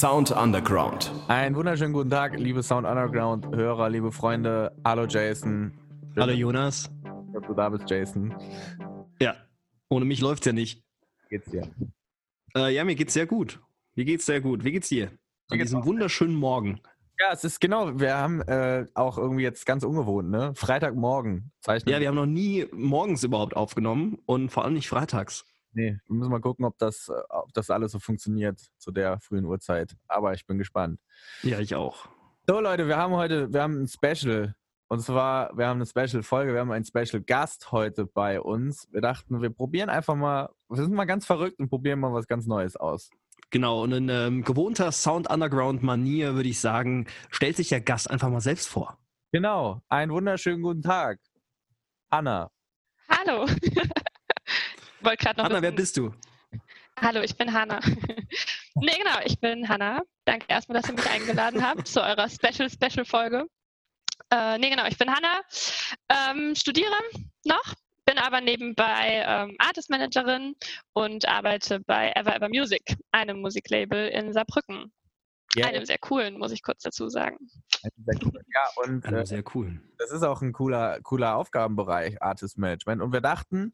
Sound Underground. Einen wunderschönen guten Tag, liebe Sound Underground Hörer, liebe Freunde. Hallo Jason. Schön, Hallo Jonas. dass du da bist, Jason. Ja, ohne mich läuft's ja nicht. Wie geht's dir? Äh, ja, mir geht's sehr gut. Mir geht's sehr gut. Wie geht's dir? An diesem auch wunderschönen Morgen. Ja, es ist genau, wir haben äh, auch irgendwie jetzt ganz ungewohnt, ne? Freitagmorgen zeichnen. Ja, wir haben noch nie morgens überhaupt aufgenommen und vor allem nicht freitags. Nee, wir müssen mal gucken, ob das, äh, ob das alles so funktioniert zu der frühen Uhrzeit. Aber ich bin gespannt. Ja, ich auch. So, Leute, wir haben heute, wir haben ein Special. Und zwar, wir haben eine Special-Folge, wir haben einen Special-Gast heute bei uns. Wir dachten, wir probieren einfach mal, wir sind mal ganz verrückt und probieren mal was ganz Neues aus. Genau, und in ähm, gewohnter Sound Underground-Manier würde ich sagen, stellt sich der Gast einfach mal selbst vor. Genau, einen wunderschönen guten Tag. Anna. Hallo. Wollte gerade noch. Anna, wer bist du? Hallo, ich bin Hanna. nee, genau, ich bin Hanna. Danke erstmal, dass ihr mich eingeladen habt zu eurer Special-Special-Folge. Äh, nee, genau, ich bin Hanna. Ähm, studiere noch, bin aber nebenbei ähm, Artist Managerin und arbeite bei Ever Ever Music, einem Musiklabel in Saarbrücken. Einem sehr coolen, muss ich kurz dazu sagen. Ja, und äh, sehr cool. das ist auch ein cooler, cooler Aufgabenbereich, Artist Management. Und wir dachten,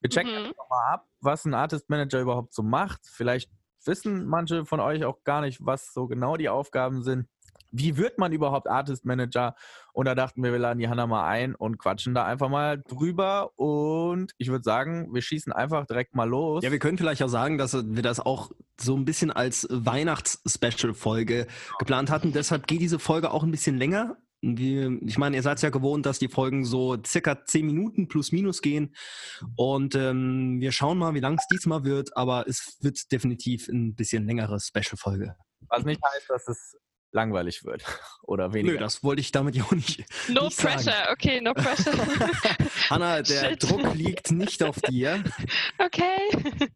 wir checken Mhm. einfach mal ab, was ein Artist Manager überhaupt so macht. Vielleicht wissen manche von euch auch gar nicht, was so genau die Aufgaben sind. Wie wird man überhaupt Artist Manager? Und da dachten wir, wir laden die Hanna mal ein und quatschen da einfach mal drüber. Und ich würde sagen, wir schießen einfach direkt mal los. Ja, wir können vielleicht auch sagen, dass wir das auch so ein bisschen als Weihnachts-Special-Folge geplant hatten. Deshalb geht diese Folge auch ein bisschen länger. Wir, ich meine, ihr seid ja gewohnt, dass die Folgen so circa 10 Minuten plus minus gehen. Und ähm, wir schauen mal, wie lang es diesmal wird. Aber es wird definitiv ein bisschen längere Special-Folge. was nicht heißt, dass es langweilig wird oder weniger. Nö, das wollte ich damit ja auch nicht. No Nicht sagen. pressure, okay, no pressure. Hanna, der Shit. Druck liegt nicht auf dir. okay.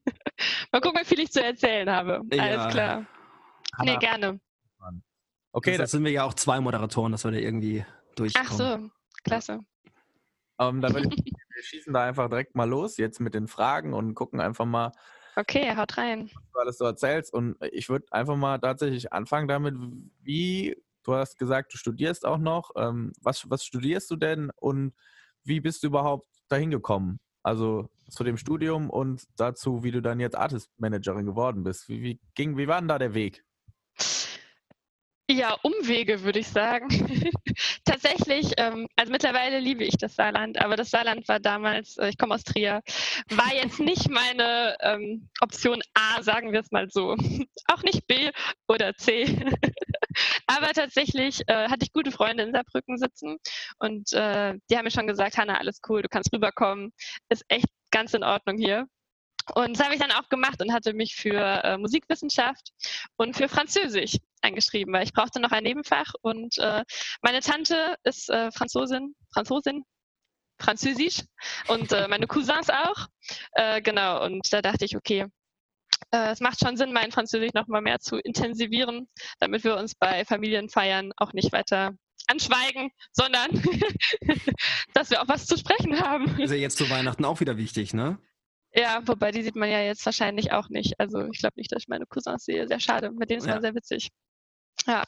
Mal gucken, wie viel ich zu erzählen habe. Ja. Alles klar. Hanna, Nee, gerne. Okay, Okay, das sind wir ja auch zwei Moderatoren, dass wir da irgendwie durchkommen. Ach so, klasse. Ähm, da würde ich, wir schießen da einfach direkt mal los, jetzt mit den Fragen und gucken einfach mal, Okay, haut rein. was du alles so erzählst. Und ich würde einfach mal tatsächlich anfangen damit, wie, du hast gesagt, du studierst auch noch. Ähm, was, was studierst du denn und wie bist du überhaupt dahin gekommen? Also zu dem Studium und dazu, wie du dann jetzt Artist Managerin geworden bist. Wie, wie ging, wie war denn da der Weg? Ja, Umwege würde ich sagen. Tatsächlich, ähm, also mittlerweile liebe ich das Saarland, aber das Saarland war damals, äh, ich komme aus Trier, war jetzt nicht meine ähm, Option A, sagen wir es mal so. Auch nicht B oder C. aber tatsächlich äh, hatte ich gute Freunde in Saarbrücken sitzen und äh, die haben mir schon gesagt, Hanna, alles cool, du kannst rüberkommen, ist echt ganz in Ordnung hier. Und das habe ich dann auch gemacht und hatte mich für äh, Musikwissenschaft und für Französisch eingeschrieben, weil ich brauchte noch ein Nebenfach und äh, meine Tante ist äh, Franzosin, Franzosin, Französisch und äh, meine Cousins auch. Äh, genau, und da dachte ich, okay, äh, es macht schon Sinn, mein Französisch noch mal mehr zu intensivieren, damit wir uns bei Familienfeiern auch nicht weiter anschweigen, sondern dass wir auch was zu sprechen haben. Ist ja jetzt zu Weihnachten auch wieder wichtig, ne? Ja, wobei die sieht man ja jetzt wahrscheinlich auch nicht. Also ich glaube nicht, dass ich meine Cousins sehe. Sehr schade. Mit denen ist Ja. man sehr witzig. Ja.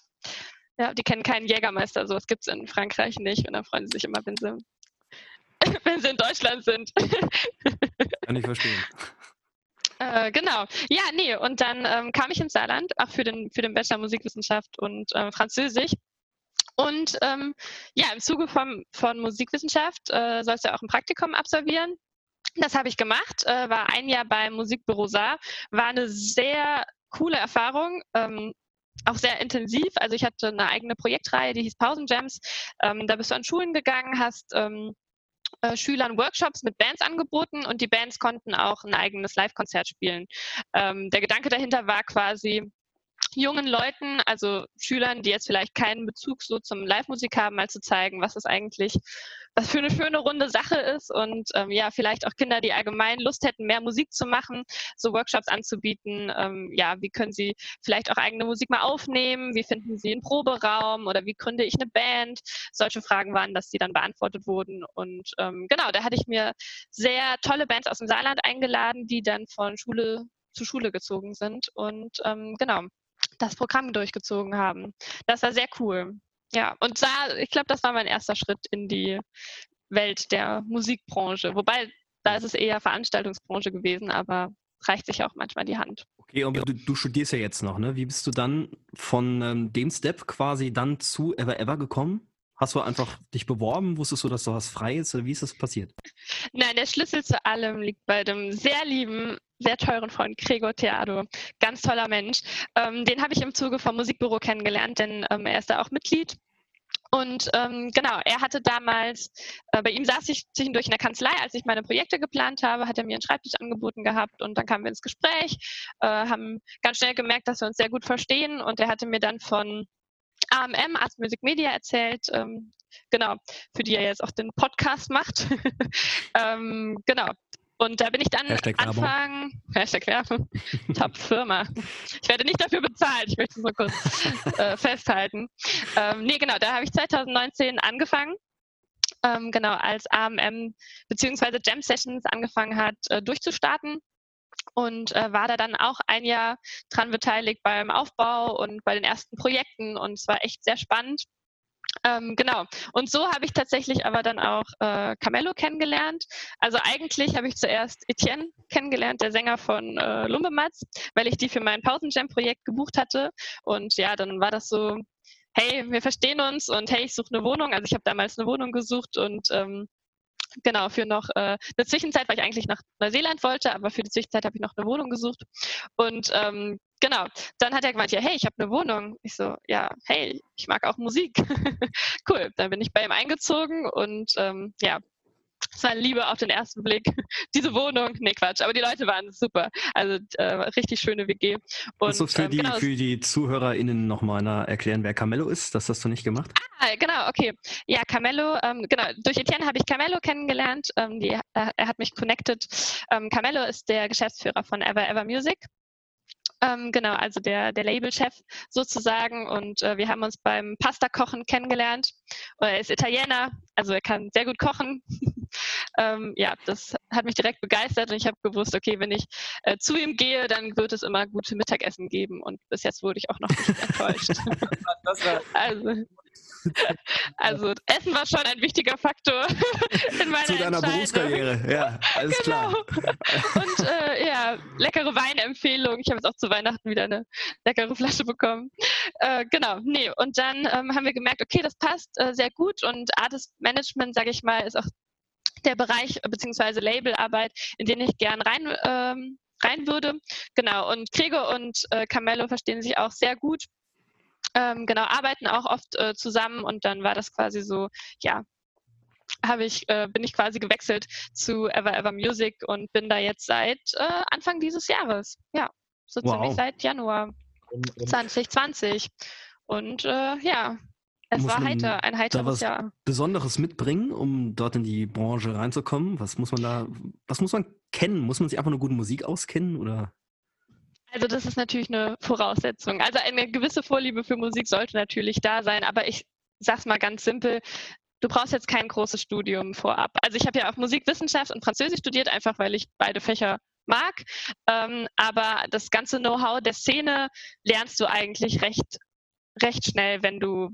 Ja, die kennen keinen Jägermeister, sowas gibt es in Frankreich nicht. Und dann freuen sie sich immer, wenn sie, wenn sie in Deutschland sind. Kann ich verstehen. Äh, genau. Ja, nee, und dann ähm, kam ich ins Saarland, auch für den, für den Bachelor Musikwissenschaft und äh, Französisch. Und ähm, ja, im Zuge vom, von Musikwissenschaft äh, sollst du ja auch ein Praktikum absolvieren. Das habe ich gemacht, äh, war ein Jahr beim Musikbüro Saar, war eine sehr coole Erfahrung. Ähm, auch sehr intensiv. Also ich hatte eine eigene Projektreihe, die hieß Pausenjams. Ähm, da bist du an Schulen gegangen, hast ähm, äh, Schülern Workshops mit Bands angeboten und die Bands konnten auch ein eigenes Live-Konzert spielen. Ähm, der Gedanke dahinter war quasi, jungen Leuten, also Schülern, die jetzt vielleicht keinen Bezug so zum Live-Musik haben, mal zu zeigen, was es eigentlich, was für eine schöne runde Sache ist und ähm, ja, vielleicht auch Kinder, die allgemein Lust hätten, mehr Musik zu machen, so Workshops anzubieten. Ähm, ja, wie können sie vielleicht auch eigene Musik mal aufnehmen? Wie finden sie einen Proberaum oder wie gründe ich eine Band? Solche Fragen waren, dass die dann beantwortet wurden und ähm, genau, da hatte ich mir sehr tolle Bands aus dem Saarland eingeladen, die dann von Schule zu Schule gezogen sind und ähm, genau das Programm durchgezogen haben. Das war sehr cool. Ja, und da, ich glaube, das war mein erster Schritt in die Welt der Musikbranche. Wobei, da ist es eher Veranstaltungsbranche gewesen, aber reicht sich auch manchmal die Hand. Okay, und du, du, studierst ja jetzt noch, ne? Wie bist du dann von ähm, dem Step quasi dann zu Ever Ever gekommen? Hast du einfach dich beworben? Wusstest du, dass du was frei ist? Oder wie ist das passiert? Nein, der Schlüssel zu allem liegt bei dem sehr lieben, sehr teuren Freund Gregor Theado. Ganz toller Mensch. Ähm, den habe ich im Zuge vom Musikbüro kennengelernt, denn ähm, er ist da auch Mitglied. Und ähm, genau, er hatte damals, äh, bei ihm saß ich zwischendurch in der Kanzlei, als ich meine Projekte geplant habe, hat er mir einen Schreibtisch angeboten gehabt und dann kamen wir ins Gespräch, äh, haben ganz schnell gemerkt, dass wir uns sehr gut verstehen und er hatte mir dann von AMM, Art Music Media, erzählt, ähm, genau, für die er jetzt auch den Podcast macht. ähm, genau. Und da bin ich dann Hashtag Anfang, Hashtag Werbung, Top Firma. Ich werde nicht dafür bezahlt, ich möchte es nur kurz äh, festhalten. Ähm, nee, genau, da habe ich 2019 angefangen. Ähm, genau, als AMM bzw. Jam Sessions angefangen hat, äh, durchzustarten und äh, war da dann auch ein Jahr dran beteiligt beim Aufbau und bei den ersten Projekten und es war echt sehr spannend. Ähm, genau. Und so habe ich tatsächlich aber dann auch äh, Camello kennengelernt. Also eigentlich habe ich zuerst Etienne kennengelernt, der Sänger von äh, Lumbematz, weil ich die für mein Pausenjam-Projekt gebucht hatte. Und ja, dann war das so, hey, wir verstehen uns und hey, ich suche eine Wohnung. Also ich habe damals eine Wohnung gesucht und ähm, genau, für noch äh, eine Zwischenzeit, weil ich eigentlich nach Neuseeland wollte, aber für die Zwischenzeit habe ich noch eine Wohnung gesucht. Und ähm, genau, dann hat er gemeint, ja, hey, ich habe eine Wohnung. Ich so, ja, hey, ich mag auch Musik. cool, dann bin ich bei ihm eingezogen und ähm, ja, es war Liebe auf den ersten Blick. Diese Wohnung, nee Quatsch, aber die Leute waren super. Also äh, richtig schöne WG. Und also für, ähm, die, genau, für die ZuhörerInnen nochmal erklären, wer Camello ist? Das hast du nicht gemacht? Ah, genau, okay. Ja, Camello, ähm, genau, durch Etienne habe ich Camello kennengelernt. Ähm, die, äh, er hat mich connected. Ähm, Camello ist der Geschäftsführer von Ever Ever Music. Ähm, genau, also der, der Labelchef sozusagen. Und äh, wir haben uns beim Pasta-Kochen kennengelernt. Er ist Italiener, also er kann sehr gut kochen. ähm, ja, das hat mich direkt begeistert und ich habe gewusst, okay, wenn ich äh, zu ihm gehe, dann wird es immer gute Mittagessen geben. Und bis jetzt wurde ich auch noch nicht enttäuscht. also, also Essen war schon ein wichtiger Faktor in meiner Zu deiner Berufskarriere, ja, alles genau. klar. Und äh, ja, leckere Weinempfehlung. Ich habe jetzt auch zu Weihnachten wieder eine leckere Flasche bekommen. Äh, genau, nee. Und dann ähm, haben wir gemerkt, okay, das passt äh, sehr gut und Artist Management, sage ich mal, ist auch der Bereich bzw. Labelarbeit, in den ich gern rein ähm, rein würde. Genau, und Gregor und äh, Carmelo verstehen sich auch sehr gut ähm, genau, arbeiten auch oft äh, zusammen und dann war das quasi so, ja, habe ich, äh, bin ich quasi gewechselt zu Ever Ever Music und bin da jetzt seit äh, Anfang dieses Jahres. Ja, so wow. ziemlich seit Januar 2020. Und äh, ja, es war heiter, ein heiteres da was Jahr. Besonderes mitbringen, um dort in die Branche reinzukommen? Was muss man da, was muss man kennen? Muss man sich einfach nur gute Musik auskennen oder? Also das ist natürlich eine Voraussetzung. Also eine gewisse Vorliebe für Musik sollte natürlich da sein, aber ich sag's mal ganz simpel, du brauchst jetzt kein großes Studium vorab. Also ich habe ja auch Musikwissenschaft und Französisch studiert, einfach weil ich beide Fächer mag. Ähm, aber das ganze Know-how der Szene lernst du eigentlich recht, recht schnell, wenn du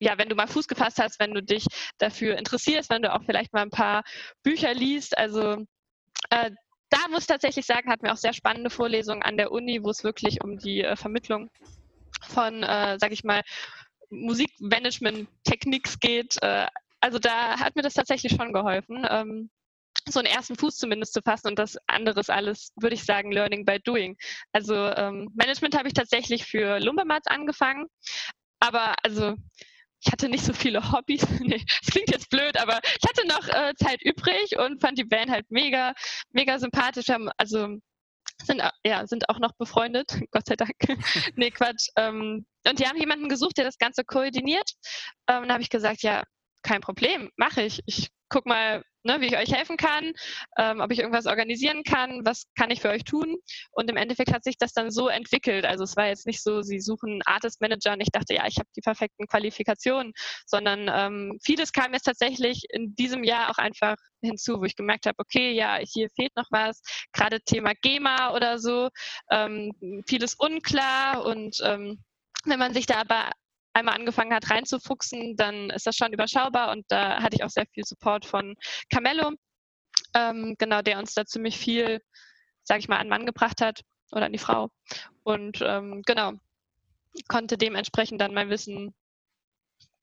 ja, wenn du mal Fuß gefasst hast, wenn du dich dafür interessierst, wenn du auch vielleicht mal ein paar Bücher liest. Also äh, da muss ich tatsächlich sagen, hatten wir auch sehr spannende Vorlesungen an der Uni, wo es wirklich um die äh, Vermittlung von, äh, sag ich mal, Musikmanagement-Techniks geht. Äh, also da hat mir das tatsächlich schon geholfen, ähm, so einen ersten Fuß zumindest zu fassen und das andere ist alles, würde ich sagen, Learning by Doing. Also ähm, Management habe ich tatsächlich für Lumbermats angefangen, aber also ich hatte nicht so viele Hobbys. nee, das klingt jetzt blöd, aber ich hatte noch äh, Zeit übrig und fand die Band halt mega, mega sympathisch. Wir haben, also sind, ja, sind auch noch befreundet, Gott sei Dank. nee, Quatsch. Ähm, und die haben jemanden gesucht, der das Ganze koordiniert. Ähm, dann habe ich gesagt, ja, kein Problem, mache ich. Ich guck mal, ne, wie ich euch helfen kann, ähm, ob ich irgendwas organisieren kann, was kann ich für euch tun. Und im Endeffekt hat sich das dann so entwickelt. Also es war jetzt nicht so, sie suchen Artist Manager und ich dachte, ja, ich habe die perfekten Qualifikationen, sondern ähm, vieles kam jetzt tatsächlich in diesem Jahr auch einfach hinzu, wo ich gemerkt habe, okay, ja, hier fehlt noch was, gerade Thema GEMA oder so, ähm, vieles unklar und ähm, wenn man sich da aber einmal angefangen hat reinzufuchsen, dann ist das schon überschaubar und da hatte ich auch sehr viel Support von Camello, ähm, genau, der uns da ziemlich viel, sage ich mal, an Mann gebracht hat oder an die Frau und ähm, genau, konnte dementsprechend dann mein Wissen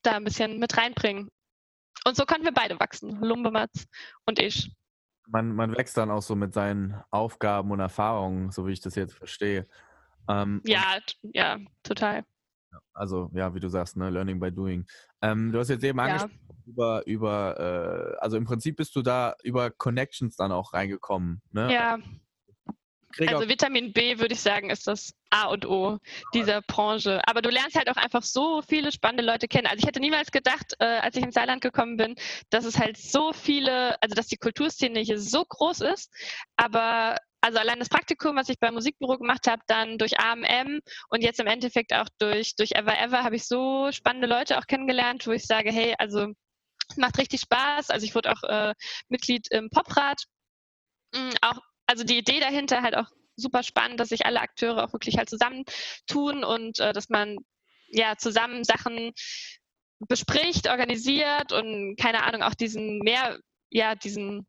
da ein bisschen mit reinbringen. Und so konnten wir beide wachsen, Lumbematz und ich. Man, man wächst dann auch so mit seinen Aufgaben und Erfahrungen, so wie ich das jetzt verstehe. Ähm, ja, ja, total. Also, ja, wie du sagst, ne, Learning by Doing. Ähm, du hast jetzt eben ja. angesprochen, über, über äh, also im Prinzip bist du da über Connections dann auch reingekommen. Ne? Ja. Also Vitamin B, würde ich sagen, ist das A und O dieser Branche. Aber du lernst halt auch einfach so viele spannende Leute kennen. Also ich hätte niemals gedacht, äh, als ich ins Saarland gekommen bin, dass es halt so viele, also dass die Kulturszene hier so groß ist. Aber also allein das Praktikum, was ich beim Musikbüro gemacht habe, dann durch AMM und jetzt im Endeffekt auch durch, durch Ever Ever habe ich so spannende Leute auch kennengelernt, wo ich sage, hey, also macht richtig Spaß. Also ich wurde auch äh, Mitglied im Poprat. Mhm, auch, also die Idee dahinter halt auch super spannend, dass sich alle Akteure auch wirklich halt zusammentun und äh, dass man ja zusammen Sachen bespricht, organisiert und keine Ahnung, auch diesen mehr, ja, diesen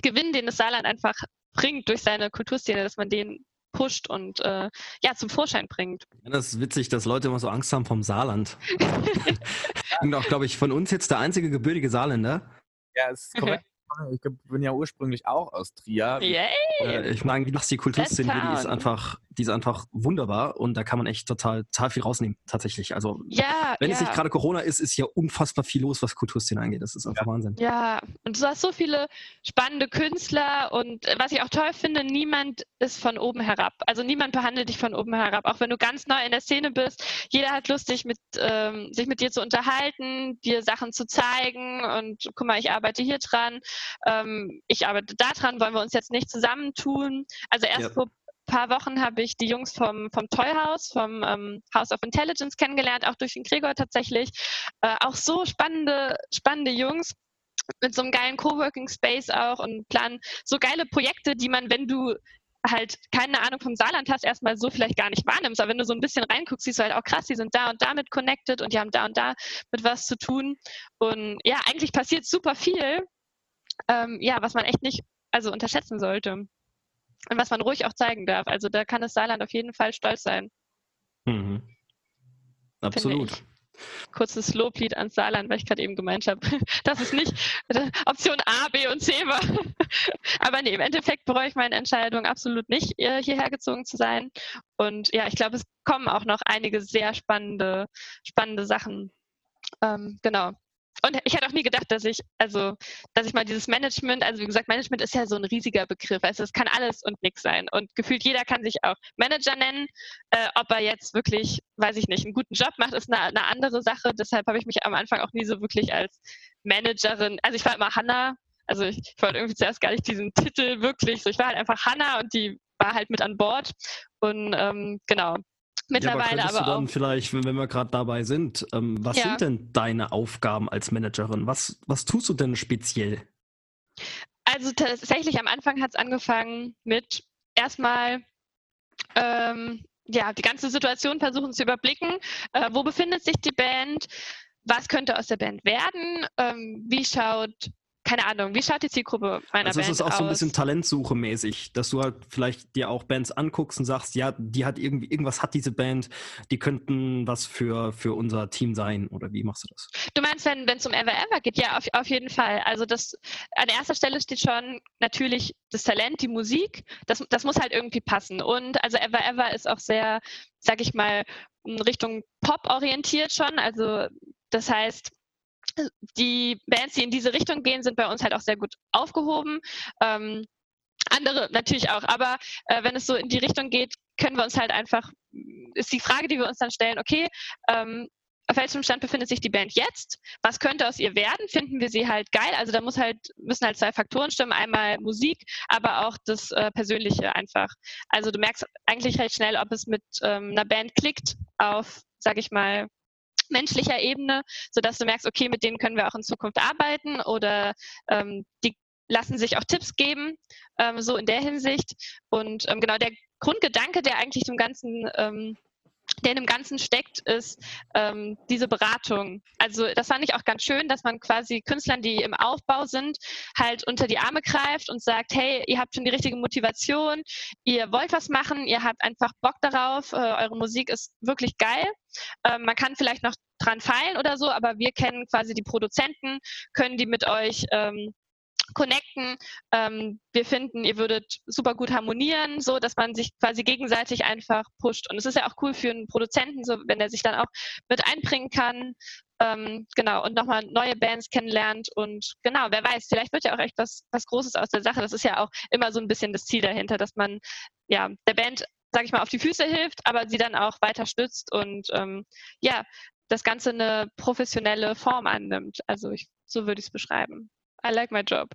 Gewinn, den das Saarland einfach bringt durch seine Kulturszene, dass man den pusht und äh, ja zum Vorschein bringt. Ja, das ist witzig, dass Leute immer so Angst haben vom Saarland. und auch, glaube ich, von uns jetzt der einzige gebürtige Saarländer. Ja, ist korrekt. Ich bin ja ursprünglich auch aus Trier. Yay! Äh, ich meine, die Kulturszene die ist einfach, die ist einfach wunderbar und da kann man echt total, total viel rausnehmen, tatsächlich. Also, ja, wenn ja. es nicht gerade Corona ist, ist ja unfassbar viel los, was Kulturszene angeht. Das ist einfach ja. Wahnsinn. Ja, und du hast so viele spannende Künstler und äh, was ich auch toll finde, niemand ist von oben herab. Also niemand behandelt dich von oben herab. Auch wenn du ganz neu in der Szene bist, jeder hat Lust, sich mit, ähm, sich mit dir zu unterhalten, dir Sachen zu zeigen und guck mal, ich arbeite hier dran, ähm, ich arbeite da dran, wollen wir uns jetzt nicht zusammentun. Also erst ja. vor paar Wochen habe ich die Jungs vom, vom Toy House, vom ähm, House of Intelligence kennengelernt, auch durch den Gregor tatsächlich. Äh, auch so spannende, spannende Jungs mit so einem geilen Coworking Space auch und planen so geile Projekte, die man, wenn du halt keine Ahnung vom Saarland hast, erstmal so vielleicht gar nicht wahrnimmst. Aber wenn du so ein bisschen reinguckst, siehst du halt auch krass, die sind da und damit connected und die haben da und da mit was zu tun. Und ja, eigentlich passiert super viel, ähm, ja, was man echt nicht also unterschätzen sollte und was man ruhig auch zeigen darf. Also da kann das Saarland auf jeden Fall stolz sein. Mhm. Absolut. Kurzes Loblied ans Saarland, weil ich gerade eben gemeint habe, dass es nicht Option A, B und C war. Aber nee, im Endeffekt bereue ich meine Entscheidung absolut nicht, hierher gezogen zu sein. Und ja, ich glaube, es kommen auch noch einige sehr spannende, spannende Sachen. Ähm, genau und ich hätte auch nie gedacht, dass ich, also, dass ich mal dieses Management, also wie gesagt, Management ist ja so ein riesiger Begriff. Also es kann alles und nichts sein. Und gefühlt jeder kann sich auch Manager nennen. Äh, ob er jetzt wirklich, weiß ich nicht, einen guten Job macht, ist eine, eine andere Sache. Deshalb habe ich mich am Anfang auch nie so wirklich als Managerin, also ich war immer Hanna, also ich, ich wollte irgendwie zuerst gar nicht diesen Titel wirklich, so ich war halt einfach Hanna und die war halt mit an Bord. Und ähm, genau, Mittlerweile ja, aber, aber du dann vielleicht, wenn wir gerade dabei sind, ähm, was ja. sind denn deine Aufgaben als Managerin? Was, was tust du denn speziell? Also tatsächlich am Anfang hat es angefangen mit erstmal ähm, ja, die ganze Situation versuchen zu überblicken. Äh, wo befindet sich die Band? Was könnte aus der Band werden? Ähm, wie schaut keine Ahnung, wie schaut die Zielgruppe meiner also Band aus? Das ist auch aus? so ein bisschen Talentsuche mäßig, dass du halt vielleicht dir auch Bands anguckst und sagst, ja, die hat irgendwie, irgendwas hat diese Band, die könnten was für, für unser Team sein oder wie machst du das? Du meinst, wenn es um Ever Ever geht? Ja, auf, auf jeden Fall. Also das an erster Stelle steht schon natürlich das Talent, die Musik, das, das muss halt irgendwie passen. Und also Ever Ever ist auch sehr, sag ich mal, in Richtung Pop orientiert schon. Also das heißt, die Bands, die in diese Richtung gehen, sind bei uns halt auch sehr gut aufgehoben. Ähm, andere natürlich auch, aber äh, wenn es so in die Richtung geht, können wir uns halt einfach, ist die Frage, die wir uns dann stellen, okay, ähm, auf welchem Stand befindet sich die Band jetzt? Was könnte aus ihr werden? Finden wir sie halt geil? Also da muss halt, müssen halt zwei Faktoren stimmen. Einmal Musik, aber auch das äh, Persönliche einfach. Also du merkst eigentlich recht schnell, ob es mit ähm, einer Band klickt auf, sag ich mal, menschlicher Ebene, sodass du merkst, okay, mit denen können wir auch in Zukunft arbeiten oder ähm, die lassen sich auch Tipps geben, ähm, so in der Hinsicht. Und ähm, genau der Grundgedanke, der eigentlich dem Ganzen ähm, der in dem Ganzen steckt, ist ähm, diese Beratung. Also das fand ich auch ganz schön, dass man quasi Künstlern, die im Aufbau sind, halt unter die Arme greift und sagt, hey, ihr habt schon die richtige Motivation, ihr wollt was machen, ihr habt einfach Bock darauf, äh, eure Musik ist wirklich geil. Ähm, man kann vielleicht noch dran feilen oder so, aber wir kennen quasi die Produzenten, können die mit euch ähm, connecten. Ähm, wir finden, ihr würdet super gut harmonieren, so dass man sich quasi gegenseitig einfach pusht. Und es ist ja auch cool für einen Produzenten, so wenn er sich dann auch mit einbringen kann. Ähm, genau, und nochmal neue Bands kennenlernt und genau, wer weiß, vielleicht wird ja auch echt was, was Großes aus der Sache. Das ist ja auch immer so ein bisschen das Ziel dahinter, dass man ja der Band, sag ich mal, auf die Füße hilft, aber sie dann auch weiter stützt und ähm, ja, das Ganze eine professionelle Form annimmt. Also ich, so würde ich es beschreiben. I like my job.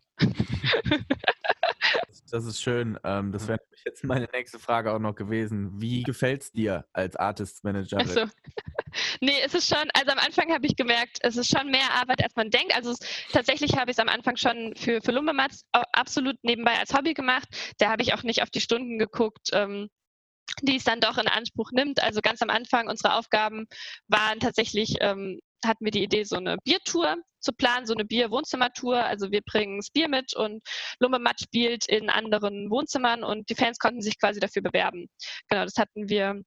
das ist schön. Ähm, das wäre jetzt meine nächste Frage auch noch gewesen. Wie gefällt es dir als Artist Manager? Also, nee, es ist schon, also am Anfang habe ich gemerkt, es ist schon mehr Arbeit, als man denkt. Also es, tatsächlich habe ich es am Anfang schon für, für Lumbematz absolut nebenbei als Hobby gemacht. Da habe ich auch nicht auf die Stunden geguckt. Ähm, die es dann doch in Anspruch nimmt. Also ganz am Anfang unsere Aufgaben waren tatsächlich ähm, hatten wir die Idee, so eine Biertour zu planen, so eine Bier-Wohnzimmertour. Also wir bringen das Bier mit und Lummemat spielt in anderen Wohnzimmern und die Fans konnten sich quasi dafür bewerben. Genau, das hatten wir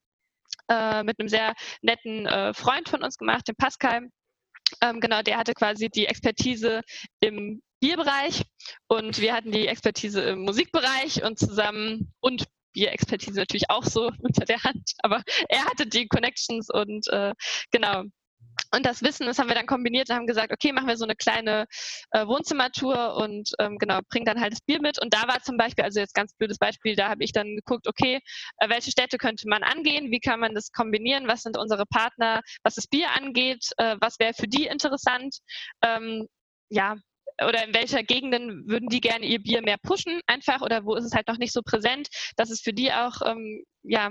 äh, mit einem sehr netten äh, Freund von uns gemacht, dem Pascal. Ähm, genau, der hatte quasi die Expertise im Bierbereich und wir hatten die Expertise im Musikbereich und zusammen und Bierexpertise natürlich auch so unter der Hand, aber er hatte die Connections und äh, genau, und das Wissen, das haben wir dann kombiniert und haben gesagt, okay, machen wir so eine kleine äh, Wohnzimmertour und ähm, genau, bringen dann halt das Bier mit. Und da war zum Beispiel, also jetzt ganz blödes Beispiel, da habe ich dann geguckt, okay, äh, welche Städte könnte man angehen, wie kann man das kombinieren, was sind unsere Partner, was das Bier angeht, äh, was wäre für die interessant. Ähm, ja, oder in welcher Gegenden würden die gerne ihr Bier mehr pushen einfach oder wo ist es halt noch nicht so präsent, dass es für die auch ähm, ja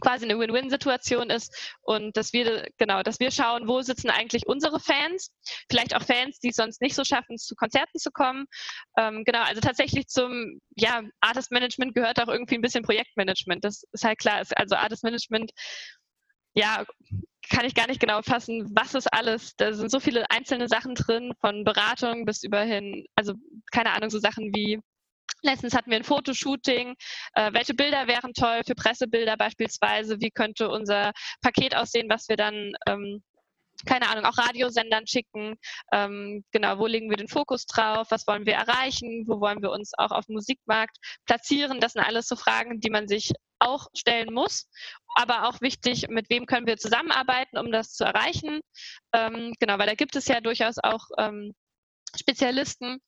quasi eine Win-Win-Situation ist und dass wir genau, dass wir schauen, wo sitzen eigentlich unsere Fans, vielleicht auch Fans, die es sonst nicht so schaffen, zu Konzerten zu kommen. Ähm, genau, also tatsächlich zum ja Artist Management gehört auch irgendwie ein bisschen Projektmanagement. Das ist halt klar. Also Artist Management, ja, kann ich gar nicht genau fassen, was ist alles. Da sind so viele einzelne Sachen drin, von Beratung bis überhin, also keine Ahnung, so Sachen wie Letztens hatten wir ein Fotoshooting. Äh, welche Bilder wären toll für Pressebilder beispielsweise? Wie könnte unser Paket aussehen, was wir dann, ähm, keine Ahnung, auch Radiosendern schicken? Ähm, genau, wo legen wir den Fokus drauf? Was wollen wir erreichen? Wo wollen wir uns auch auf dem Musikmarkt platzieren? Das sind alles so Fragen, die man sich auch stellen muss. Aber auch wichtig, mit wem können wir zusammenarbeiten, um das zu erreichen? Ähm, genau, weil da gibt es ja durchaus auch ähm, Spezialisten,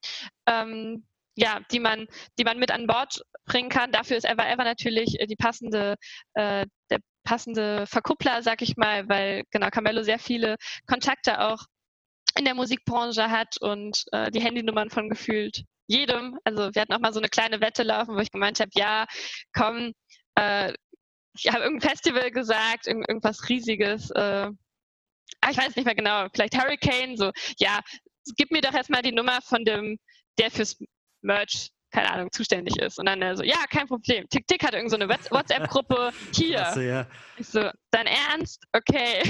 ähm, ja, die man, die man mit an Bord bringen kann. Dafür ist Ever Ever natürlich äh, die passende, äh, der passende Verkuppler, sag ich mal, weil genau Camello sehr viele Kontakte auch in der Musikbranche hat und äh, die Handynummern von gefühlt jedem. Also wir hatten auch mal so eine kleine Wette laufen, wo ich gemeint habe, ja, komm, äh, ich habe irgendein Festival gesagt, irgend, irgendwas Riesiges. Äh, ich weiß nicht mehr genau, vielleicht Hurricane, so, ja, gib mir doch erstmal die Nummer von dem, der fürs Merch keine Ahnung, zuständig ist. Und dann er so, ja, kein Problem. Tick Tick hat irgend so eine WhatsApp-Gruppe hier. Klasse, ja. Ich so, dein Ernst? Okay.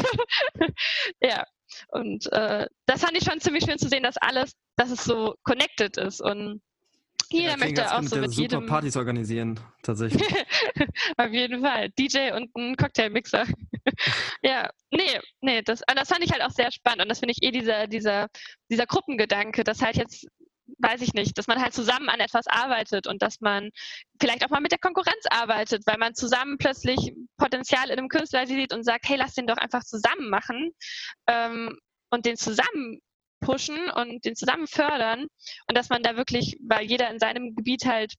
ja. Und äh, das fand ich schon ziemlich schön zu sehen, dass alles, dass es so connected ist und jeder ja, möchte auch so mit super jedem Partys organisieren, tatsächlich. Auf jeden Fall. DJ und ein Cocktailmixer. ja, nee, nee, das, das fand ich halt auch sehr spannend und das finde ich eh dieser, dieser, dieser Gruppengedanke, dass halt jetzt weiß ich nicht, dass man halt zusammen an etwas arbeitet und dass man vielleicht auch mal mit der Konkurrenz arbeitet, weil man zusammen plötzlich Potenzial in einem Künstler sieht und sagt, hey, lass den doch einfach zusammen machen ähm, und den zusammen pushen und den zusammen fördern und dass man da wirklich, weil jeder in seinem Gebiet halt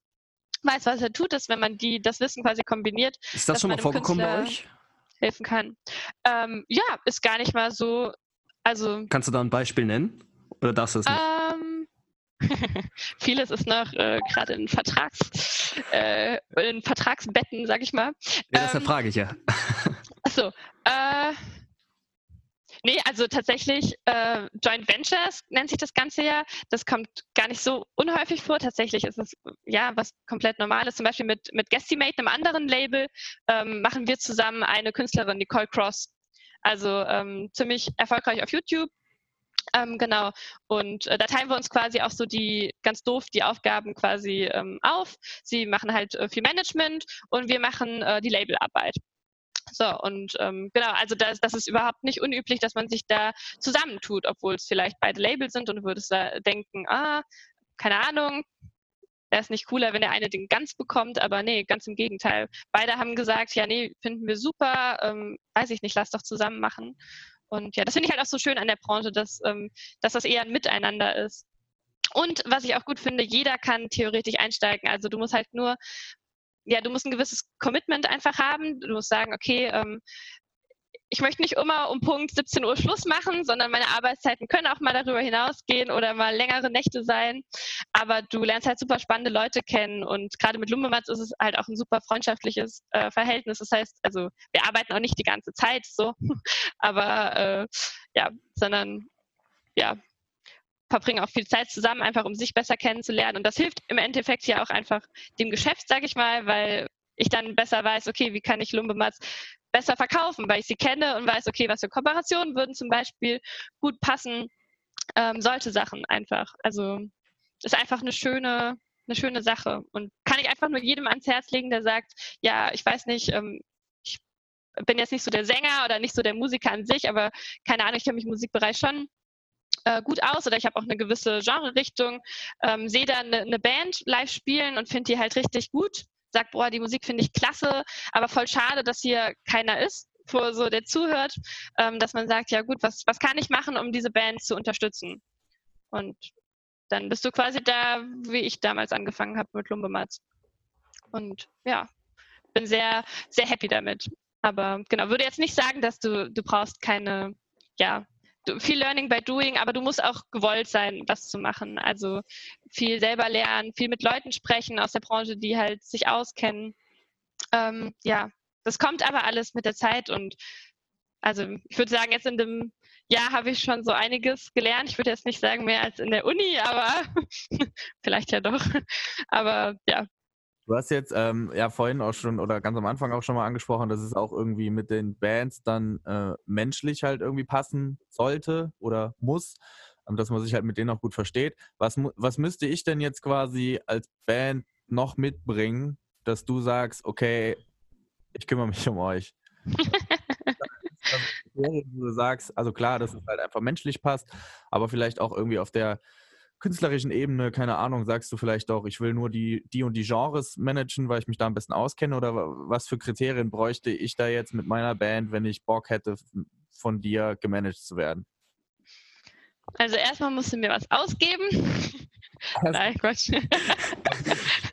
weiß, was er tut, ist, wenn man die das Wissen quasi kombiniert. Ist das schon mal vorgekommen bei euch? helfen kann. Ähm, ja, ist gar nicht mal so. Also. Kannst du da ein Beispiel nennen? Oder darfst du es nicht? Ähm, vieles ist noch äh, gerade in Vertrags, äh, in Vertragsbetten, sag ich mal. Ja, deshalb ähm, frage ich ja. Achso, äh, Nee, also tatsächlich äh, Joint Ventures nennt sich das Ganze ja. Das kommt gar nicht so unhäufig vor. Tatsächlich ist es ja was komplett Normales. Zum Beispiel mit, mit Guesstimate, einem anderen Label, ähm, machen wir zusammen eine Künstlerin, Nicole Cross. Also ähm, ziemlich erfolgreich auf YouTube. Ähm, genau. Und äh, da teilen wir uns quasi auch so die, ganz doof, die Aufgaben quasi ähm, auf. Sie machen halt äh, viel Management und wir machen äh, die Labelarbeit. So, und ähm, genau, also das, das ist überhaupt nicht unüblich, dass man sich da zusammentut, obwohl es vielleicht beide Labels sind und du würdest da denken, ah, keine Ahnung, wäre es nicht cooler, wenn der eine den ganz bekommt, aber nee, ganz im Gegenteil. Beide haben gesagt, ja, nee, finden wir super, ähm, weiß ich nicht, lass doch zusammen machen. Und ja, das finde ich halt auch so schön an der Branche, dass, ähm, dass das eher ein Miteinander ist. Und was ich auch gut finde, jeder kann theoretisch einsteigen. Also du musst halt nur ja, du musst ein gewisses Commitment einfach haben. Du musst sagen, okay, ähm, ich möchte nicht immer um Punkt 17 Uhr Schluss machen, sondern meine Arbeitszeiten können auch mal darüber hinausgehen oder mal längere Nächte sein. Aber du lernst halt super spannende Leute kennen und gerade mit Lumbematz ist es halt auch ein super freundschaftliches äh, Verhältnis. Das heißt, also wir arbeiten auch nicht die ganze Zeit so, aber äh, ja, sondern ja, verbringen auch viel Zeit zusammen, einfach um sich besser kennenzulernen. Und das hilft im Endeffekt ja auch einfach dem Geschäft, sage ich mal, weil ich dann besser weiß, okay, wie kann ich Lumbematz besser verkaufen, weil ich sie kenne und weiß, okay, was für Kooperationen würden zum Beispiel gut passen. Ähm, solche Sachen einfach. Also ist einfach eine schöne, eine schöne Sache. Und kann ich einfach nur jedem ans Herz legen, der sagt, ja, ich weiß nicht, ähm, ich bin jetzt nicht so der Sänger oder nicht so der Musiker an sich, aber keine Ahnung, ich kenne mich im Musikbereich schon äh, gut aus oder ich habe auch eine gewisse Genre-Richtung, ähm, sehe dann eine, eine Band live spielen und finde die halt richtig gut, sagt, boah, die Musik finde ich klasse, aber voll schade, dass hier keiner ist, wo so der zuhört, ähm, dass man sagt, ja gut, was, was kann ich machen, um diese Band zu unterstützen? Und dann bist du quasi da, wie ich damals angefangen habe mit Lumbematz. Und ja, bin sehr, sehr happy damit. Aber genau, würde jetzt nicht sagen, dass du, du brauchst keine, ja, viel Learning by Doing, aber du musst auch gewollt sein, das zu machen. Also viel selber lernen, viel mit Leuten sprechen aus der Branche, die halt sich auskennen. Ähm, ja, das kommt aber alles mit der Zeit und also ich würde sagen, jetzt in dem Jahr habe ich schon so einiges gelernt. Ich würde jetzt nicht sagen mehr als in der Uni, aber vielleicht ja doch. Aber ja, Du hast jetzt ähm, ja vorhin auch schon oder ganz am Anfang auch schon mal angesprochen, dass es auch irgendwie mit den Bands dann äh, menschlich halt irgendwie passen sollte oder muss, ähm, dass man sich halt mit denen auch gut versteht. Was, was müsste ich denn jetzt quasi als Band noch mitbringen, dass du sagst, okay, ich kümmere mich um euch? du sagst, also klar, dass es halt einfach menschlich passt, aber vielleicht auch irgendwie auf der künstlerischen Ebene, keine Ahnung, sagst du vielleicht doch, ich will nur die, die und die Genres managen, weil ich mich da am besten auskenne? Oder was für Kriterien bräuchte ich da jetzt mit meiner Band, wenn ich Bock hätte, von dir gemanagt zu werden? Also erstmal musst du mir was ausgeben. Nein, Quatsch.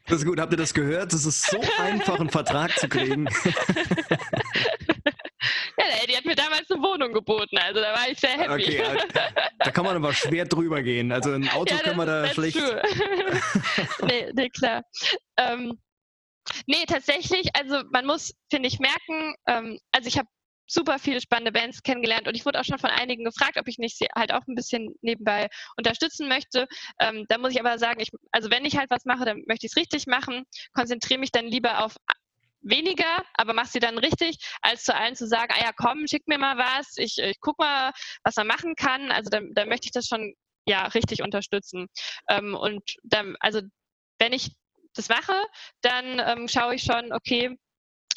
Das ist gut, habt ihr das gehört? Es ist so einfach, einen Vertrag zu kriegen. Ja, der Eddie hat mir damals eine Wohnung geboten, also da war ich sehr happy. Okay, da kann man aber schwer drüber gehen. Also ein Auto ja, können wir da schlecht. nee, nee, klar. Ähm, nee, tatsächlich, also man muss, finde ich, merken, ähm, also ich habe super viele spannende Bands kennengelernt und ich wurde auch schon von einigen gefragt, ob ich nicht sie halt auch ein bisschen nebenbei unterstützen möchte. Ähm, da muss ich aber sagen, ich, also wenn ich halt was mache, dann möchte ich es richtig machen, konzentriere mich dann lieber auf weniger, aber mach sie dann richtig, als zu allen zu sagen, ah ja, komm, schick mir mal was, ich, ich guck mal, was man machen kann. Also da, da möchte ich das schon ja richtig unterstützen. Ähm, und dann, also wenn ich das mache, dann ähm, schaue ich schon, okay,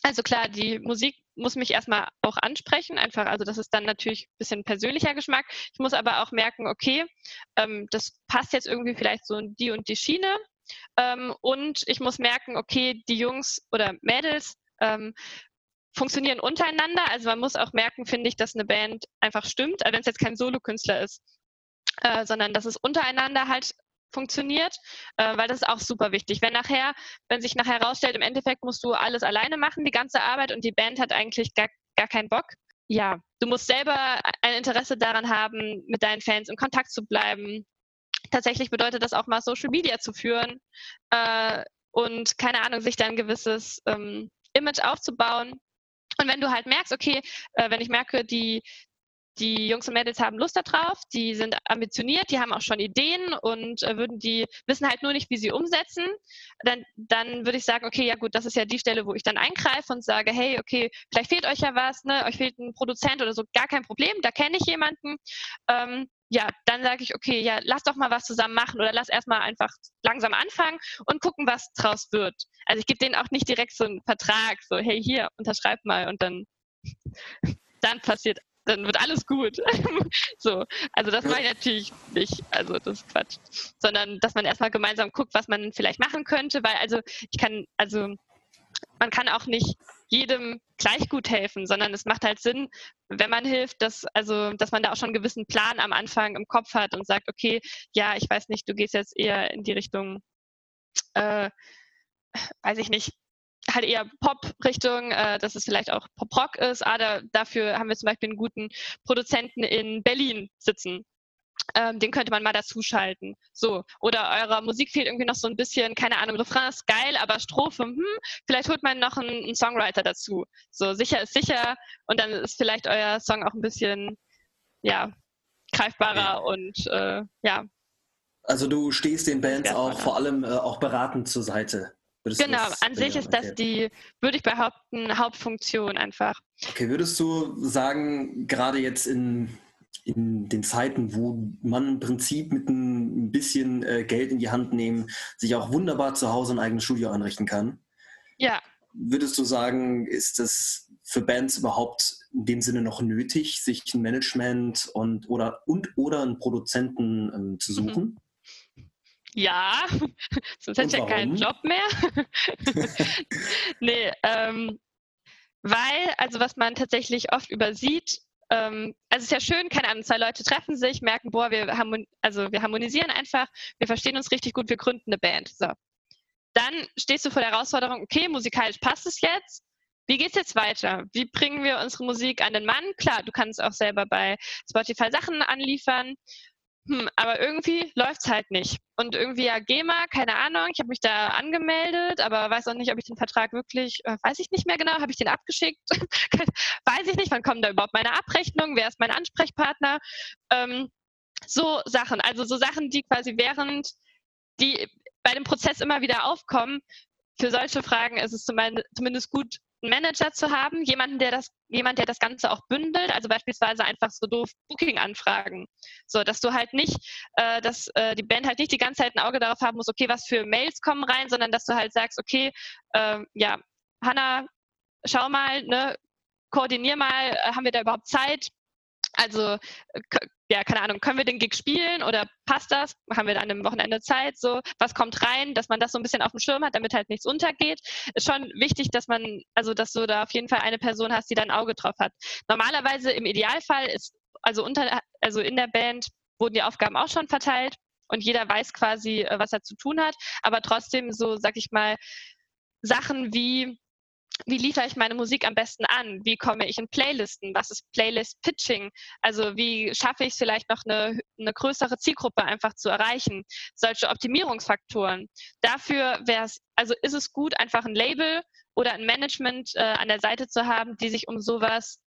also klar, die Musik muss mich erstmal auch ansprechen, einfach, also das ist dann natürlich ein bisschen persönlicher Geschmack. Ich muss aber auch merken, okay, ähm, das passt jetzt irgendwie vielleicht so in die und die Schiene. Ähm, und ich muss merken, okay, die Jungs oder Mädels ähm, funktionieren untereinander. Also man muss auch merken, finde ich, dass eine Band einfach stimmt, also wenn es jetzt kein Solokünstler ist, äh, sondern dass es untereinander halt funktioniert, äh, weil das ist auch super wichtig. Wenn nachher, wenn sich nachher herausstellt, im Endeffekt musst du alles alleine machen, die ganze Arbeit und die Band hat eigentlich gar gar keinen Bock. Ja, du musst selber ein Interesse daran haben, mit deinen Fans in Kontakt zu bleiben. Tatsächlich bedeutet das auch mal Social Media zu führen äh, und keine Ahnung, sich da ein gewisses ähm, Image aufzubauen. Und wenn du halt merkst, okay, äh, wenn ich merke, die, die Jungs und Mädels haben Lust darauf, die sind ambitioniert, die haben auch schon Ideen und äh, würden die wissen halt nur nicht, wie sie umsetzen, dann, dann würde ich sagen, okay, ja gut, das ist ja die Stelle, wo ich dann eingreife und sage, hey, okay, vielleicht fehlt euch ja was, ne? euch fehlt ein Produzent oder so, gar kein Problem, da kenne ich jemanden. Ähm, ja, dann sage ich, okay, ja, lass doch mal was zusammen machen oder lass erstmal einfach langsam anfangen und gucken, was draus wird. Also ich gebe denen auch nicht direkt so einen Vertrag, so, hey, hier, unterschreib mal und dann, dann passiert dann wird alles gut. so, also das mache ich natürlich nicht, also das ist Quatsch. Sondern dass man erstmal gemeinsam guckt, was man vielleicht machen könnte, weil also ich kann, also man kann auch nicht jedem gleich gut helfen, sondern es macht halt Sinn, wenn man hilft, dass, also, dass man da auch schon einen gewissen Plan am Anfang im Kopf hat und sagt, okay, ja, ich weiß nicht, du gehst jetzt eher in die Richtung, äh, weiß ich nicht, halt eher Pop-Richtung, äh, dass es vielleicht auch Pop-Rock ist. Ah, da, dafür haben wir zum Beispiel einen guten Produzenten in Berlin sitzen. Ähm, den könnte man mal dazuschalten. So. Oder eurer Musik fehlt irgendwie noch so ein bisschen, keine Ahnung, Refrain ist geil, aber Strophe, hm, vielleicht holt man noch einen, einen Songwriter dazu. So, sicher ist sicher und dann ist vielleicht euer Song auch ein bisschen, ja, greifbarer und äh, ja. Also du stehst den Bands auch vor allem äh, auch beratend zur Seite. Würdest genau, an sich ist das die, würde ich behaupten, Hauptfunktion einfach. Okay, würdest du sagen, gerade jetzt in, in den Zeiten, wo man im Prinzip mit ein bisschen äh, Geld in die Hand nehmen, sich auch wunderbar zu Hause ein eigenes Studio einrichten kann? Ja. Würdest du sagen, ist das für Bands überhaupt in dem Sinne noch nötig, sich ein Management und oder und oder einen Produzenten ähm, zu mhm. suchen? Mhm. Ja, sonst hätte ich ja keinen Job mehr. nee, ähm, weil, also was man tatsächlich oft übersieht, ähm, also es ist ja schön, keine Ahnung, zwei Leute treffen sich, merken, boah, wir, also wir harmonisieren einfach, wir verstehen uns richtig gut, wir gründen eine Band. So. Dann stehst du vor der Herausforderung, okay, musikalisch passt es jetzt. Wie geht's jetzt weiter? Wie bringen wir unsere Musik an den Mann? Klar, du kannst auch selber bei Spotify Sachen anliefern hm, aber irgendwie läuft es halt nicht. Und irgendwie ja GEMA, keine Ahnung, ich habe mich da angemeldet, aber weiß auch nicht, ob ich den Vertrag wirklich, äh, weiß ich nicht mehr genau, habe ich den abgeschickt? weiß ich nicht, wann kommen da überhaupt meine Abrechnungen, wer ist mein Ansprechpartner? Ähm, so Sachen, also so Sachen, die quasi während, die bei dem Prozess immer wieder aufkommen. Für solche Fragen ist es zumindest gut, einen Manager zu haben, jemanden, der das, jemand, der das Ganze auch bündelt, also beispielsweise einfach so doof Booking-Anfragen. So, dass du halt nicht, äh, dass äh, die Band halt nicht die ganze Zeit ein Auge darauf haben muss, okay, was für Mails kommen rein, sondern dass du halt sagst, okay, äh, ja, Hanna, schau mal, ne, koordinier mal, äh, haben wir da überhaupt Zeit? Also ja, keine Ahnung, können wir den Gig spielen oder passt das? Haben wir dann am Wochenende Zeit? So, was kommt rein, dass man das so ein bisschen auf dem Schirm hat, damit halt nichts untergeht. Ist schon wichtig, dass man, also dass du da auf jeden Fall eine Person hast, die da ein Auge drauf hat. Normalerweise im Idealfall ist, also unter, also in der Band wurden die Aufgaben auch schon verteilt und jeder weiß quasi, äh, was er zu tun hat. Aber trotzdem so, sag ich mal, Sachen wie wie liefere ich meine Musik am besten an? Wie komme ich in Playlisten? Was ist Playlist-Pitching? Also wie schaffe ich es vielleicht noch eine, eine größere Zielgruppe einfach zu erreichen? Solche Optimierungsfaktoren. Dafür wäre es, also ist es gut, einfach ein Label oder ein Management äh, an der Seite zu haben, die sich um sowas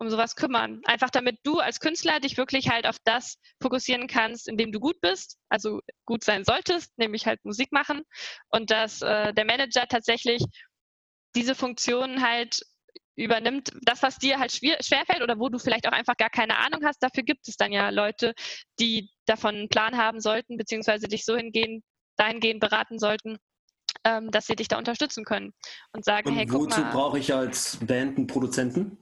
um sowas kümmern. Einfach damit du als Künstler dich wirklich halt auf das fokussieren kannst, in dem du gut bist, also gut sein solltest, nämlich halt Musik machen. Und dass äh, der Manager tatsächlich diese Funktion halt übernimmt, das, was dir halt schwer, schwerfällt oder wo du vielleicht auch einfach gar keine Ahnung hast, dafür gibt es dann ja Leute, die davon einen Plan haben sollten, beziehungsweise dich so hingehen, dahingehend beraten sollten, ähm, dass sie dich da unterstützen können und sagen, und hey, guck wozu brauche ich als Band einen Produzenten?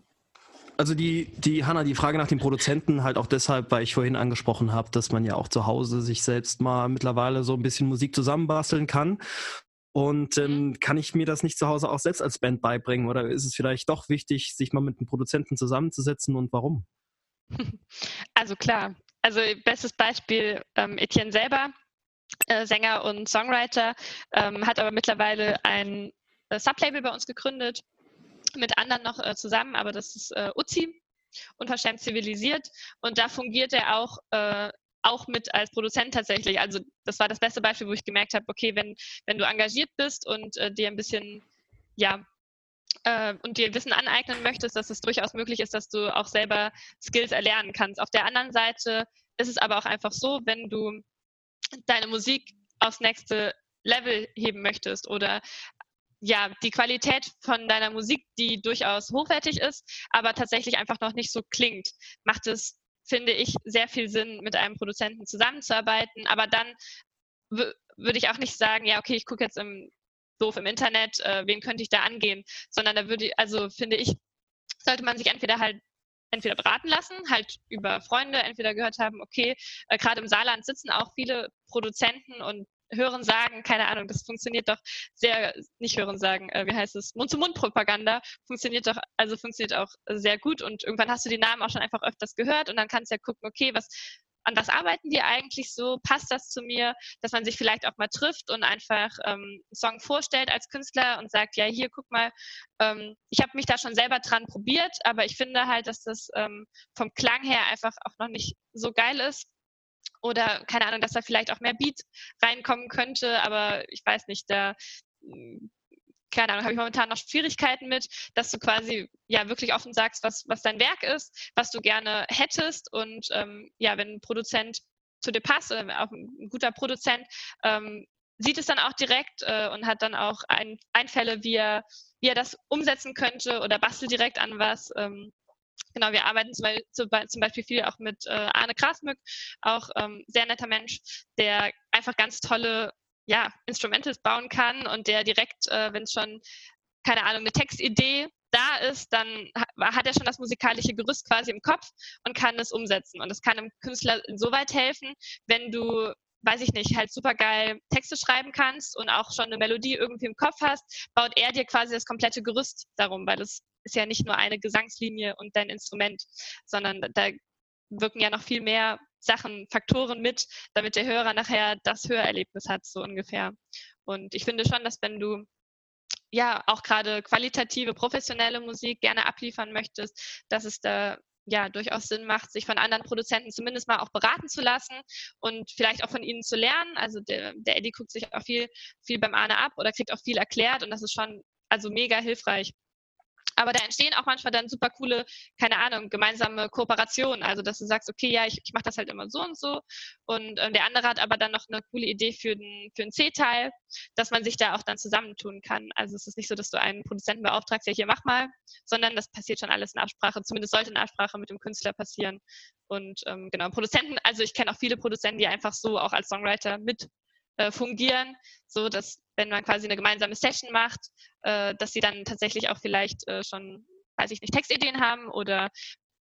Also die, die Hanna, die Frage nach dem Produzenten halt auch deshalb, weil ich vorhin angesprochen habe, dass man ja auch zu Hause sich selbst mal mittlerweile so ein bisschen Musik zusammenbasteln kann. Und ähm, mhm. kann ich mir das nicht zu Hause auch selbst als Band beibringen? Oder ist es vielleicht doch wichtig, sich mal mit einem Produzenten zusammenzusetzen und warum? Also klar. Also bestes Beispiel ähm, Etienne selber, äh, Sänger und Songwriter, ähm, hat aber mittlerweile ein äh, Sublabel bei uns gegründet mit anderen noch äh, zusammen, aber das ist äh, Uzi, unverschämt zivilisiert. Und da fungiert er auch, äh, auch mit als Produzent tatsächlich. Also das war das beste Beispiel, wo ich gemerkt habe, okay, wenn, wenn du engagiert bist und äh, dir ein bisschen, ja, äh, und dir Wissen aneignen möchtest, dass es durchaus möglich ist, dass du auch selber Skills erlernen kannst. Auf der anderen Seite ist es aber auch einfach so, wenn du deine Musik aufs nächste Level heben möchtest oder ja, die Qualität von deiner Musik, die durchaus hochwertig ist, aber tatsächlich einfach noch nicht so klingt, macht es, finde ich, sehr viel Sinn, mit einem Produzenten zusammenzuarbeiten. Aber dann würde ich auch nicht sagen, ja, okay, ich gucke jetzt im doof im Internet, äh, wen könnte ich da angehen, sondern da würde, also finde ich, sollte man sich entweder halt entweder beraten lassen, halt über Freunde, entweder gehört haben, okay, äh, gerade im Saarland sitzen auch viele Produzenten und hören sagen, keine Ahnung, das funktioniert doch sehr, nicht hören sagen, äh, wie heißt es, Mund-zu-Mund-Propaganda funktioniert doch, also funktioniert auch sehr gut und irgendwann hast du die Namen auch schon einfach öfters gehört und dann kannst du ja gucken, okay, was an was arbeiten die eigentlich so? Passt das zu mir? Dass man sich vielleicht auch mal trifft und einfach ähm, einen Song vorstellt als Künstler und sagt, ja, hier, guck mal, ähm, ich habe mich da schon selber dran probiert, aber ich finde halt, dass das ähm, vom Klang her einfach auch noch nicht so geil ist. Oder keine Ahnung, dass da vielleicht auch mehr Beat reinkommen könnte, aber ich weiß nicht, da keine Ahnung, habe ich momentan noch Schwierigkeiten mit, dass du quasi ja wirklich offen sagst, was, was dein Werk ist, was du gerne hättest. Und ähm, ja, wenn ein Produzent zu dir passt, oder auch ein guter Produzent, ähm, sieht es dann auch direkt äh, und hat dann auch ein, Einfälle, wie er, wie er das umsetzen könnte oder bastelt direkt an was. Ähm, Genau, wir arbeiten zum Beispiel viel auch mit äh, Arne Krasmück, auch ähm, sehr netter Mensch, der einfach ganz tolle ja, Instrumentals bauen kann und der direkt, äh, wenn es schon, keine Ahnung, eine Textidee da ist, dann hat er schon das musikalische Gerüst quasi im Kopf und kann es umsetzen. Und das kann einem Künstler insoweit helfen, wenn du weiß ich nicht, halt super geil Texte schreiben kannst und auch schon eine Melodie irgendwie im Kopf hast, baut er dir quasi das komplette Gerüst darum, weil es ist ja nicht nur eine Gesangslinie und dein Instrument, sondern da wirken ja noch viel mehr Sachen, Faktoren mit, damit der Hörer nachher das Hörerlebnis hat, so ungefähr. Und ich finde schon, dass wenn du ja auch gerade qualitative, professionelle Musik gerne abliefern möchtest, dass es da ja durchaus Sinn macht, sich von anderen Produzenten zumindest mal auch beraten zu lassen und vielleicht auch von ihnen zu lernen. Also der, der Eddie guckt sich auch viel, viel beim Arne ab oder kriegt auch viel erklärt und das ist schon also mega hilfreich. Aber da entstehen auch manchmal dann super coole, keine Ahnung, gemeinsame Kooperationen. Also, dass du sagst, okay, ja, ich, ich mache das halt immer so und so. Und äh, der andere hat aber dann noch eine coole Idee für den, für den C-Teil, dass man sich da auch dann zusammentun kann. Also, es ist nicht so, dass du einen Produzenten beauftragst, ja, hier mach mal, sondern das passiert schon alles in Absprache. Zumindest sollte in Absprache mit dem Künstler passieren. Und ähm, genau, Produzenten, also ich kenne auch viele Produzenten, die einfach so auch als Songwriter mit äh, fungieren, so dass wenn man quasi eine gemeinsame Session macht, äh, dass sie dann tatsächlich auch vielleicht äh, schon, weiß ich nicht, Textideen haben oder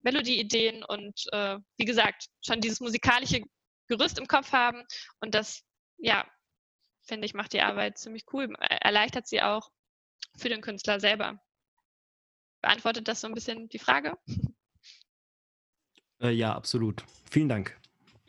Melodieideen und äh, wie gesagt, schon dieses musikalische Gerüst im Kopf haben und das, ja, finde ich, macht die Arbeit ziemlich cool, erleichtert sie auch für den Künstler selber. Beantwortet das so ein bisschen die Frage? Äh, ja, absolut. Vielen Dank.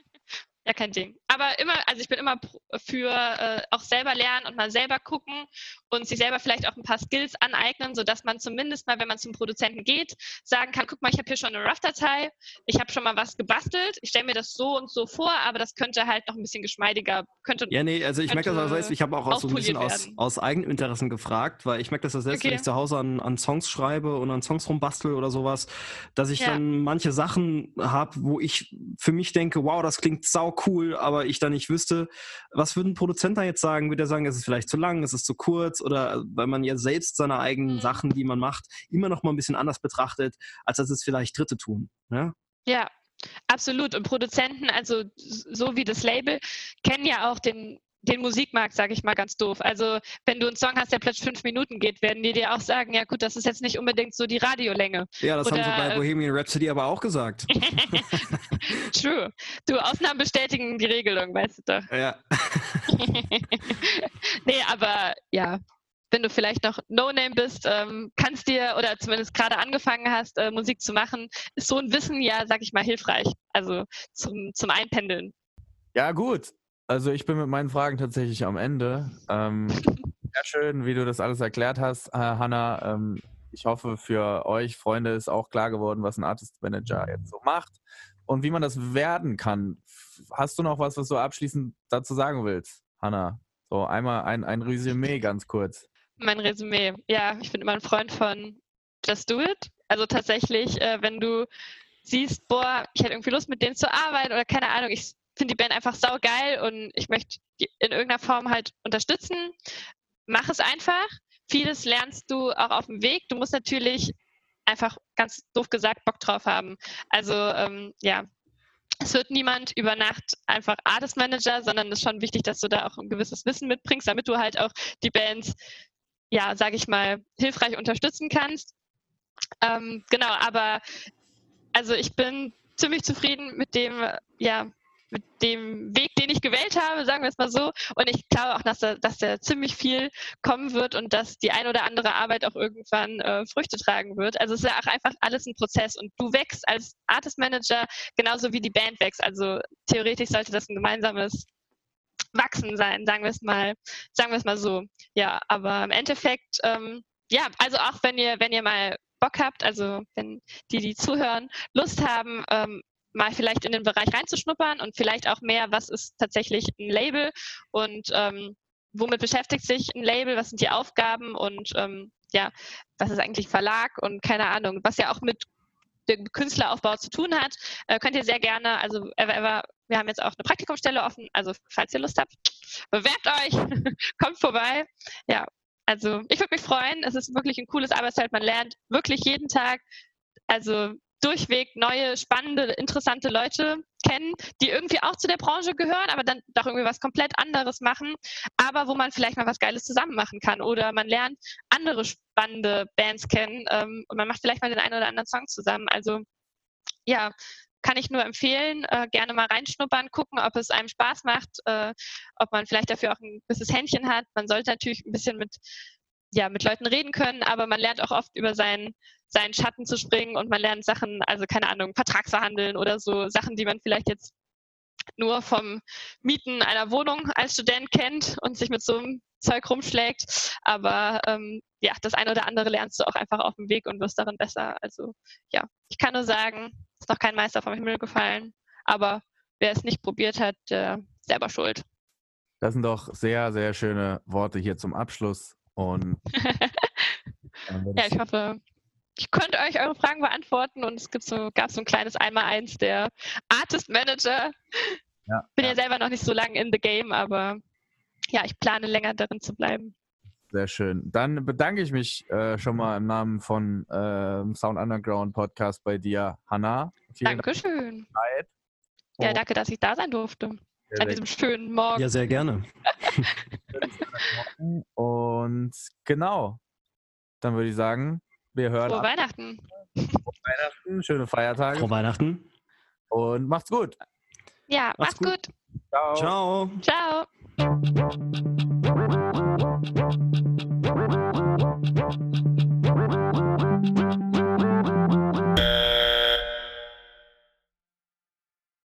Ja, kein Ding. Aber immer, also ich bin immer für äh, auch selber lernen und mal selber gucken und sich selber vielleicht auch ein paar Skills aneignen, sodass man zumindest mal, wenn man zum Produzenten geht, sagen kann, guck mal, ich habe hier schon eine Rough-Datei, ich habe schon mal was gebastelt, ich stelle mir das so und so vor, aber das könnte halt noch ein bisschen geschmeidiger. Könnte, ja, nee, also ich merke das auch selbst, ich habe auch, so ein bisschen aus, aus Eigeninteressen gefragt, weil ich merke das selbst, okay. wenn ich zu Hause an, an Songs schreibe und an Songs rumbastel oder sowas, dass ich ja. dann manche Sachen habe, wo ich für mich denke, wow, das klingt sau cool, aber ich da nicht wüsste, was würde ein Produzent da jetzt sagen? Würde er sagen, es ist vielleicht zu lang, es ist zu kurz oder weil man ja selbst seine eigenen mhm. Sachen, die man macht, immer noch mal ein bisschen anders betrachtet, als dass es vielleicht Dritte tun. Ja, ja absolut. Und Produzenten, also so wie das Label, kennen ja auch den den Musikmarkt, sage ich mal ganz doof. Also wenn du einen Song hast, der plötzlich fünf Minuten geht, werden die dir auch sagen, ja gut, das ist jetzt nicht unbedingt so die Radiolänge. Ja, das Oder, haben sie bei äh, Bohemian Rhapsody aber auch gesagt. True. Du, Ausnahmen bestätigen die Regelung, weißt du doch. Ja. nee, aber ja, wenn du vielleicht noch No-Name bist, ähm, kannst dir oder zumindest gerade angefangen hast, äh, Musik zu machen, ist so ein Wissen ja, sag ich mal, hilfreich. Also zum, zum Einpendeln. Ja, gut. Also ich bin mit meinen Fragen tatsächlich am Ende. Ähm, sehr schön, wie du das alles erklärt hast, Hanna. Ähm, ich hoffe, für euch, Freunde, ist auch klar geworden, was ein Artist Manager jetzt so macht und wie man das werden kann. Hast du noch was, was du abschließend dazu sagen willst, Hanna? So einmal ein, ein Resümee ganz kurz. Mein Resümee. Ja, ich bin immer ein Freund von Just Do It. Also tatsächlich, äh, wenn du siehst, boah, ich hätte irgendwie Lust, mit denen zu arbeiten oder keine Ahnung, ich finde die Band einfach saugeil und ich möchte in irgendeiner Form halt unterstützen, mach es einfach. Vieles lernst du auch auf dem Weg. Du musst natürlich einfach ganz doof gesagt Bock drauf haben. Also ähm, ja, es wird niemand über Nacht einfach Artist Manager, sondern es ist schon wichtig, dass du da auch ein gewisses Wissen mitbringst, damit du halt auch die Bands, ja, sage ich mal, hilfreich unterstützen kannst. Ähm, genau, aber also ich bin ziemlich zufrieden mit dem, ja, mit dem Weg, den ich gewählt habe, sagen wir es mal so. Und ich glaube auch, dass da, dass da ziemlich viel kommen wird und dass die ein oder andere Arbeit auch irgendwann äh, Früchte tragen wird. Also es ist ja auch einfach alles ein Prozess und du wächst als Artist Manager genauso wie die Band wächst. Also theoretisch sollte das ein gemeinsames Wachsen sein, sagen wir es mal, sagen wir es mal so. Ja, aber im Endeffekt, ähm, ja, also auch wenn ihr, wenn ihr mal Bock habt, also wenn die, die zuhören, Lust haben, ähm, mal vielleicht in den Bereich reinzuschnuppern und vielleicht auch mehr, was ist tatsächlich ein Label und ähm, womit beschäftigt sich ein Label, was sind die Aufgaben und ähm, ja, was ist eigentlich Verlag und keine Ahnung, was ja auch mit dem Künstleraufbau zu tun hat, äh, könnt ihr sehr gerne, also ever, ever, wir haben jetzt auch eine Praktikumsstelle offen, also falls ihr Lust habt, bewerbt euch, kommt vorbei. Ja, also ich würde mich freuen, es ist wirklich ein cooles Arbeitszeit, man lernt wirklich jeden Tag, also durchweg neue, spannende, interessante Leute kennen, die irgendwie auch zu der Branche gehören, aber dann doch irgendwie was komplett anderes machen, aber wo man vielleicht mal was Geiles zusammen machen kann. Oder man lernt andere spannende Bands kennen ähm, und man macht vielleicht mal den einen oder anderen Song zusammen. Also ja, kann ich nur empfehlen, äh, gerne mal reinschnuppern, gucken, ob es einem Spaß macht, äh, ob man vielleicht dafür auch ein gewisses Händchen hat. Man sollte natürlich ein bisschen mit ja, mit Leuten reden können, aber man lernt auch oft über seinen, seinen Schatten zu springen und man lernt Sachen, also keine Ahnung, Vertragsverhandeln oder so Sachen, die man vielleicht jetzt nur vom Mieten einer Wohnung als Student kennt und sich mit so einem Zeug rumschlägt. Aber ähm, ja, das eine oder andere lernst du auch einfach auf dem Weg und wirst darin besser. Also ja, ich kann nur sagen, ist noch kein Meister vom Himmel gefallen. Aber wer es nicht probiert hat, ist selber schuld. Das sind doch sehr, sehr schöne Worte hier zum Abschluss. Und ja, ich hoffe, ich konnte euch eure Fragen beantworten und es gibt so, gab so ein kleines Einmal-Eins der Artist Manager. Ja, Bin ja. ja selber noch nicht so lange in the game, aber ja, ich plane länger darin zu bleiben. Sehr schön. Dann bedanke ich mich äh, schon mal im Namen von äh, Sound Underground Podcast bei dir, Hanna. Vielen Dankeschön. Dank ja, danke, dass ich da sein durfte. Sehr an diesem schönen Morgen. Ja, sehr gerne. Und genau, dann würde ich sagen, wir hören. Frohe ab. Weihnachten. Frohe Weihnachten, schöne Feiertage. Frohe Weihnachten. Und macht's gut. Ja, macht's, macht's gut. gut. Ciao. Ciao. Ciao.